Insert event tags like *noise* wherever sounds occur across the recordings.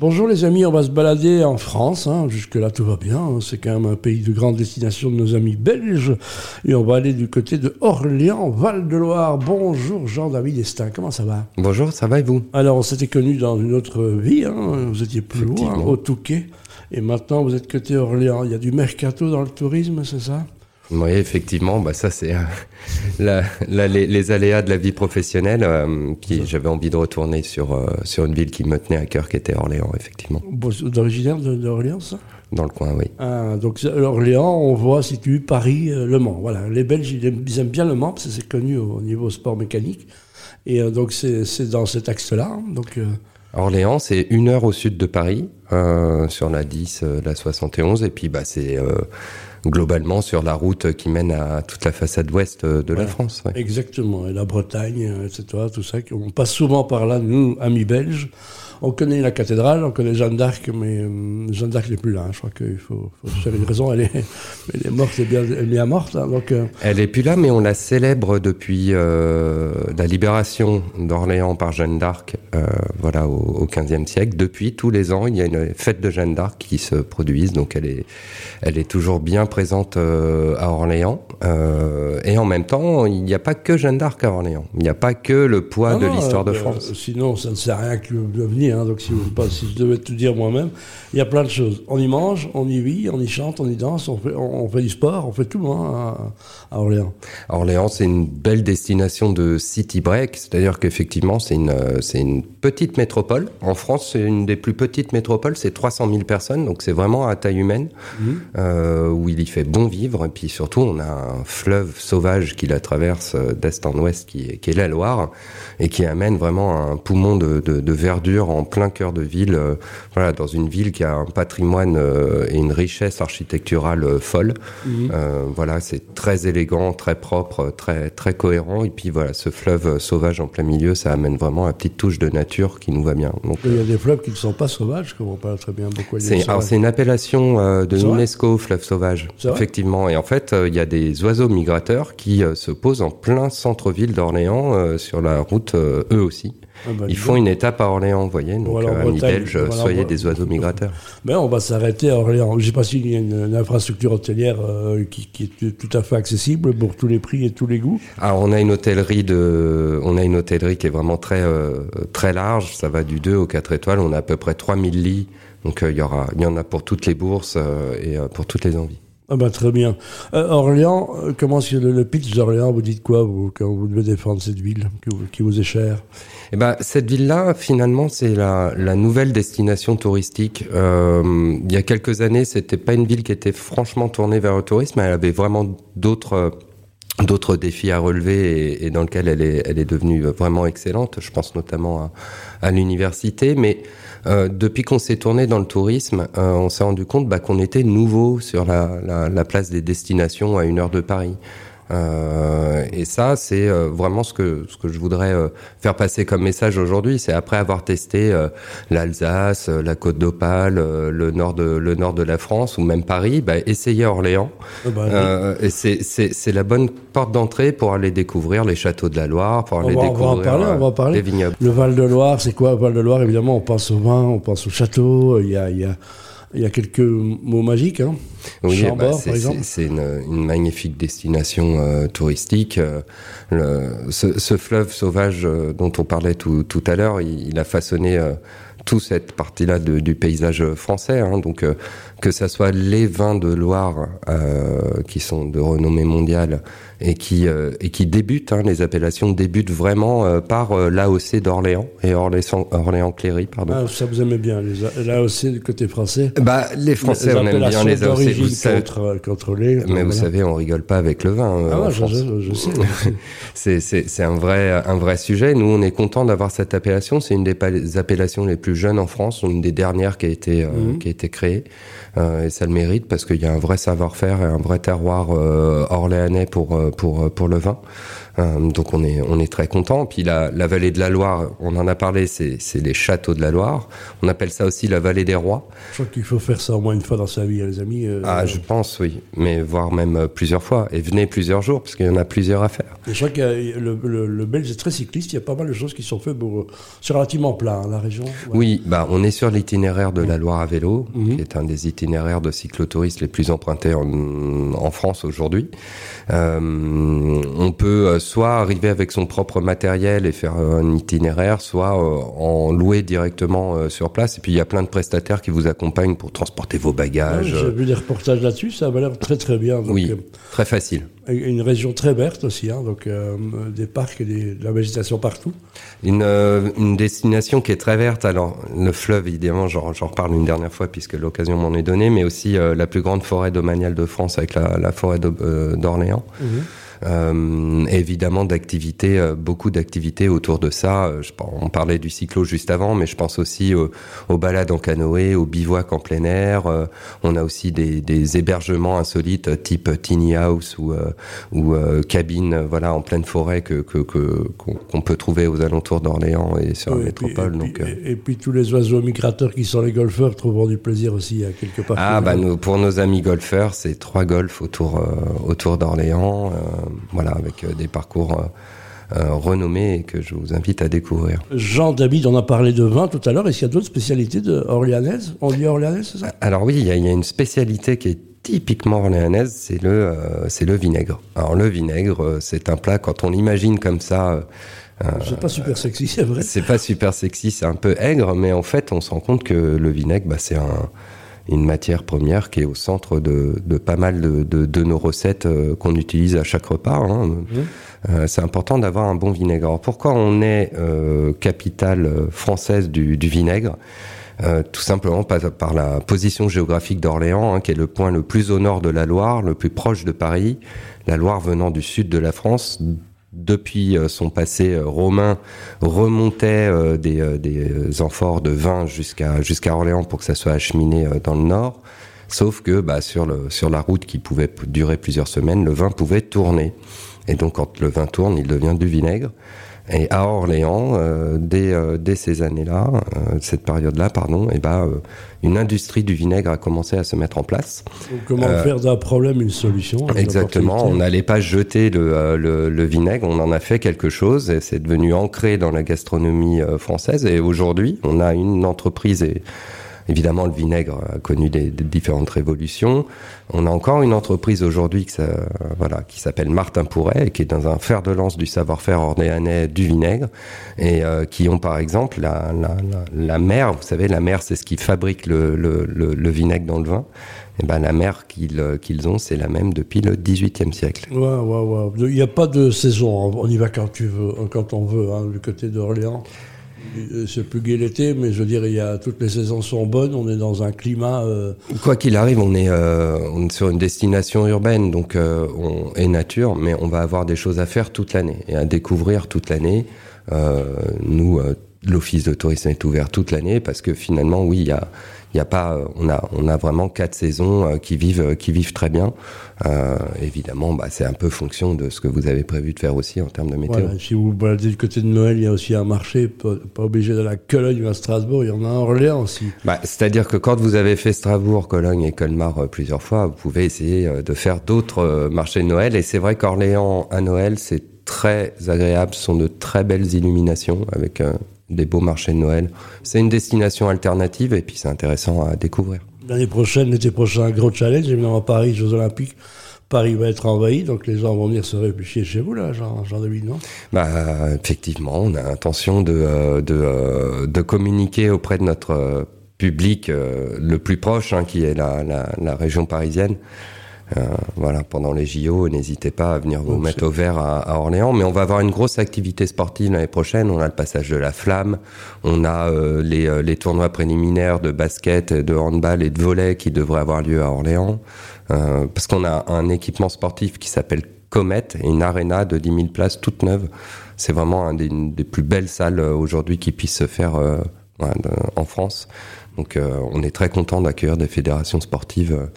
Bonjour les amis, on va se balader en France, hein. jusque-là tout va bien, hein. c'est quand même un pays de grande destination de nos amis belges, et on va aller du côté de Orléans, Val-de-Loire. Bonjour Jean-David Estin, comment ça va? Bonjour, ça va et vous? Alors on s'était connus dans une autre vie, hein. vous étiez plus loin, au Touquet, et maintenant vous êtes côté Orléans, il y a du mercato dans le tourisme, c'est ça? Oui, effectivement, bah ça c'est euh, *laughs* les, aléas de la vie professionnelle euh, j'avais envie de retourner sur euh, sur une ville qui me tenait à cœur, qui était Orléans, effectivement. D'originaire d'Orléans, ça? Dans le coin, oui. Ah, donc Orléans, on voit situé Paris, Le Mans. Voilà, les Belges ils aiment, bien Le Mans parce que c'est connu au niveau sport mécanique, et donc c'est dans cet axe-là. Hein. Donc Orléans, c'est une heure au sud de Paris, sur la 10, la 71, et puis bah c'est globalement sur la route qui mène à toute la façade ouest de la France. Exactement, et la Bretagne, etc., tout ça. On passe souvent par là, nous, amis belges. On connaît la cathédrale, on connaît Jeanne d'Arc, mais euh, Jeanne d'Arc n'est plus là. Hein. Je crois qu'il faut, faut une raison. Elle est, elle est morte, bien, elle est bien morte. Hein. donc, euh. Elle est plus là, mais on la célèbre depuis euh, la libération d'Orléans par Jeanne d'Arc, voilà, au, XVe siècle. Depuis tous les ans, il y a une fête de Jeanne d'Arc qui se produise. Donc, elle est, elle est toujours bien présente à Orléans. et en même temps, il n'y a pas que Jeanne d'Arc à Orléans. Il n'y a pas que le poids de l'histoire de France. sinon, ça ne sert à rien que de venir Hein, donc si, pas, si je devais tout dire moi-même, il y a plein de choses. On y mange, on y vit, on y chante, on y danse, on fait, on, fait du sport, on fait tout hein, à, Orléans. Orléans, c'est une belle destination de city break, c'est-à-dire qu'effectivement, c'est une, c'est une petite métropole. En France, c'est une des plus petites métropoles, c'est 300 000 personnes, donc c'est vraiment à taille humaine, mmh. euh, où il y fait bon vivre, et puis surtout, on a un fleuve sauvage qui la traverse euh, d'est en ouest, qui, qui est la Loire, et qui amène vraiment un poumon de, de, de verdure en plein cœur de ville, euh, voilà, dans une ville qui a un patrimoine euh, et une richesse architecturale euh, folle. Mhm. voilà, c'est très élégant, très propre, très très cohérent. Et puis voilà, ce fleuve sauvage en plein milieu, ça amène vraiment une petite touche de nature qui nous va bien. Donc, il y a des fleuves qui ne sont pas sauvages, je comprends pas très bien c'est une appellation de l'UNESCO, fleuve sauvage, effectivement. Et en fait, il y a des oiseaux migrateurs qui se posent en plein centre-ville d'Orléans sur la route, eux aussi. Ah bah, Ils font une étape à Orléans, vous voyez. Donc, voilà, amis belges, soyez des oiseaux migrateurs. Mais on va s'arrêter à Orléans. Je ne sais pas s'il y a une, infrastructure hôtelière euh, qui, est tout à fait accessible pour tous les prix et tous les goûts. Alors, on a une hôtellerie de, on a une hôtellerie qui est vraiment très, euh, très large. Ça va du 2 au 4 étoiles. On a à peu près 3000 lits. Donc, euh, il y aura, il y en a pour toutes les bourses et pour toutes les envies. Ah bah très bien. Orléans, comment est-ce que le, pitch d'Orléans, vous dites quoi vous, quand vous devez défendre cette ville qui vous est chère? Eh ben, cette ville-là, finalement, c'est la, la, nouvelle destination touristique. Euh, il y a quelques années, c'était pas une ville qui était franchement tournée vers le tourisme. Elle avait vraiment d'autres d'autres défis à relever et, dans lequel elle est, elle est devenue vraiment excellente. Je pense notamment à, l'université, mais euh, depuis qu'on s'est tourné dans le tourisme, euh, on s'est rendu compte bah, qu'on était nouveau sur la, place des destinations à une heure de Paris. Euh, et ça, c'est euh, vraiment ce que ce que je voudrais euh, faire passer comme message aujourd'hui. C'est après avoir testé l'Alsace, la Côte d'Opale, le nord de le nord de la France ou même Paris, bah, essayez Orléans. Ah bah, et c'est c'est la bonne porte d'entrée pour aller découvrir les châteaux de la Loire, pour aller découvrir on va en parler, on va parler. les vignobles. Le Val de Loire, c'est quoi le Val de Loire Évidemment, on pense au vin, on pense au château. Il y a il y a il y a quelques mots magiques. Hein. Oui, bah, c'est une, une, magnifique destination euh, touristique. Euh, le, ce, ce, fleuve sauvage euh, dont on parlait tout, tout à l'heure, il, il, a façonné toute cette partie-là du paysage français. Hein, donc que ça soit les vins de Loire euh, qui sont de renommée mondiale et qui euh, et qui débutent, hein, les appellations débutent vraiment euh, par euh, l'AOC d'Orléans et Orléans Orléans Cléry, pardon. Ah, ça vous aimez bien l'AOC du côté français? Bah les Français on aime bien les AOC. Vous savez, contrôlées, mais vous savez, on rigole pas avec le vin. Ah, je, je, je, *laughs* sais. c'est c'est c'est un vrai un vrai sujet. Nous on est content d'avoir cette appellation. C'est une des appellations les plus jeunes en France, une des dernières qui a été mmh. qui a été créée. Euh, et ça le mérite parce qu'il y a un vrai savoir-faire et un vrai terroir euh, orléanais pour, pour, le vin. Euh, donc on est, on est très content. Puis la, la vallée de la Loire, on en a parlé, c'est les châteaux de la Loire. On appelle ça aussi la vallée des rois. Je crois qu'il faut faire ça au moins une fois dans sa vie, hein, les amis. Euh, ah, je pense, oui. Mais voire même euh, plusieurs fois. Et venez plusieurs jours, parce qu'il y en a plusieurs à faire. je crois que le, le, Belge est très cycliste. Il y a pas mal de choses qui sont faites pour... C'est relativement plat, hein, la région. Oui, bah, on est sur l'itinéraire de la Loire à vélo, mhm. qui est un des itinéraires de cyclotouristes les plus empruntés en, en France aujourd'hui. Euh, on peut soit arriver avec son propre matériel et faire un itinéraire, soit euh, en louer directement euh, sur place. Et puis il y a plein de prestataires qui vous accompagnent pour transporter vos bagages. J'ai vu des reportages là-dessus, ça va l'air très très bien. oui, très facile. Une région très verte aussi, hein, donc des parcs et de la végétation partout. Une, une, destination qui est très verte. Alors le fleuve, évidemment, j'en reparle une dernière fois puisque l'occasion m'en est donnée, mais aussi la plus grande forêt domaniale de France avec la, forêt d'Orléans. Mhm. Euh, évidemment d'activités, euh, beaucoup d'activités autour de ça. Euh, je, on parlait du cyclo juste avant, mais je pense aussi aux, balades en canoë, aux bivouacs en plein air. on a aussi des, des, hébergements insolites type tiny house ou, ou cabine, voilà, en pleine forêt que qu'on peut trouver aux alentours d'Orléans et sur la métropole. Et puis, donc, et, puis tous les oiseaux migrateurs qui sont les golfeurs trouveront du plaisir aussi à quelque part. Ah bah pour nos amis golfeurs, c'est trois golfs autour autour d'Orléans voilà, avec euh, des parcours euh, euh, renommés et que je vous invite à découvrir. Jean David, on a parlé de vin tout à l'heure. Est-ce qu'il y a d'autres spécialités de orléanaise On dit orléanaise, c'est ça? Alors oui, il y, a, une spécialité qui est typiquement orléanaise, c'est le, c'est le vinaigre. Alors le vinaigre, c'est un plat, quand on l'imagine comme ça... c'est pas super sexy, c'est vrai. C'est pas super sexy, c'est un peu aigre, mais en fait, on se rend compte que le vinaigre, bah, c'est un une matière première qui est au centre de, de pas mal de, de, de, nos recettes euh, qu'on utilise à chaque repas. Hein. Mmh. Euh, c'est important d'avoir un bon vinaigre. Alors pourquoi on est euh, capitale française du, du vinaigre? Euh, tout simplement par, par, la position géographique d'Orléans, hein, qui est le point le plus au nord de la Loire, le plus proche de Paris. La Loire venant du sud de la France, depuis euh, son passé euh, romain, remontait euh, des, amphores de vin jusqu'à jusqu'à Orléans pour que ça soit acheminé dans le nord. Sauf que bah, sur, le, sur la route qui pouvait durer plusieurs semaines, le vin pouvait tourner. Et donc quand le vin tourne, il devient du vinaigre. Et à Orléans, euh, dès, euh, dès, ces années-là, euh, cette période-là, pardon, et eh ben, une industrie du vinaigre a commencé à se mettre en place. comment faire d'un problème une solution Exactement. On n'allait pas jeter le, le, le, vinaigre, on en a fait quelque chose et c'est devenu ancré dans la gastronomie française. Et aujourd'hui, on a une entreprise et Évidemment, le vinaigre a connu des, différentes révolutions. On a encore une entreprise aujourd'hui qui, s'appelle Martin Pourret et qui est dans un fer de lance du savoir-faire orléanais du vinaigre et euh, qui ont par exemple la, la, mer. Vous savez, la mer, c'est ce qui fabrique le, vinaigre dans le vin. Et ben, la mer qu'ils qu'ils ont, c'est la même depuis le XVIIIe siècle. Ouais, ouais, ouais. Il n'y a pas de saison. On y va quand tu veux, quand on veut, hein, du côté d'Orléans. Euh, c'est plus gai l'été, mais je veux dire, toutes les saisons sont bonnes. On est dans un climat. Euh, Quoi qu'il arrive, on est, euh, on est, sur une destination urbaine, donc on est nature, mais on va avoir des choses à faire toute l'année et à découvrir toute l'année. nous, l'office de tourisme est ouvert toute l'année parce que finalement, oui, il y a y a pas, on a, on a vraiment quatre saisons euh, qui vivent, qui vivent très bien. Euh, évidemment, bah, c'est un peu fonction de ce que vous avez prévu de faire aussi en termes de météo. Voilà, si vous baladez du côté de Noël, il y a aussi un marché, pas, obligé de la Cologne ou à Strasbourg, il y en a un Orléans aussi. Bah, C'est-à-dire que quand vous avez fait Strasbourg, Cologne et Colmar euh, plusieurs fois, vous pouvez essayer de faire d'autres marchés de Noël. Et c'est vrai qu'Orléans à Noël, c'est très agréable, ce sont de très belles illuminations avec des beaux marchés de Noël. C'est une destination alternative et puis c'est intéressant à découvrir. L'année prochaine, l'été prochain, un gros challenge, évidemment Paris, Jeux Olympiques. Paris va être envahi, donc les gens vont venir se réfugier chez vous, là, Jean, Jean David, non? Bah, Effectivement, on a l'intention de, euh, de, euh, de, communiquer auprès de notre euh, public le plus proche, hein, qui est la, la, la région parisienne. Euh, voilà, pendant les JO, n'hésitez pas à venir vous mettre au vert à, Orléans. Mais on va avoir une grosse activité sportive l'année prochaine. On a le passage de la flamme, on a euh, les, euh, les, tournois préliminaires de basket, de handball et de volley qui devraient avoir lieu à Orléans. parce qu'on a un équipement sportif qui s'appelle Comet et une arena de 10 000 places toute neuve. C'est vraiment des, une des plus belles salles aujourd'hui qui puisse se faire en France. Donc on est très content d'accueillir des fédérations sportives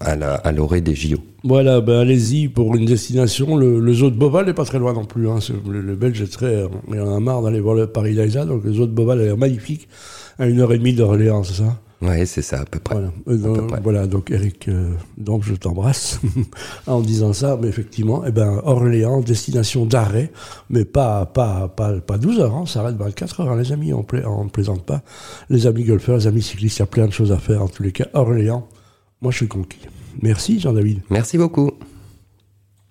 à l'orée des JO. Voilà, ben allez-y pour une destination. Le, zoo de Boval n'est pas très loin non plus. Hein. Le, Belge est très. Il en a marre d'aller voir le Paris Liza, donc le zoo de Boval a l'air magnifique, à une heure et demie d'Orléans, c'est ça? Oui, c'est ça, à peu près. Voilà, donc, Eric, euh, donc je t'embrasse *laughs* en disant ça, mais effectivement, eh ben, Orléans, destination d'arrêt, mais pas, pas, pas, pas 12 heures, hein, on s'arrête 24 heures, hein, les amis, on ne plaisante pas. Les amis golfeurs, les amis cyclistes, il y a plein de choses à faire en tous les cas. Orléans, moi je suis conquis. Merci Jean-David. Merci beaucoup.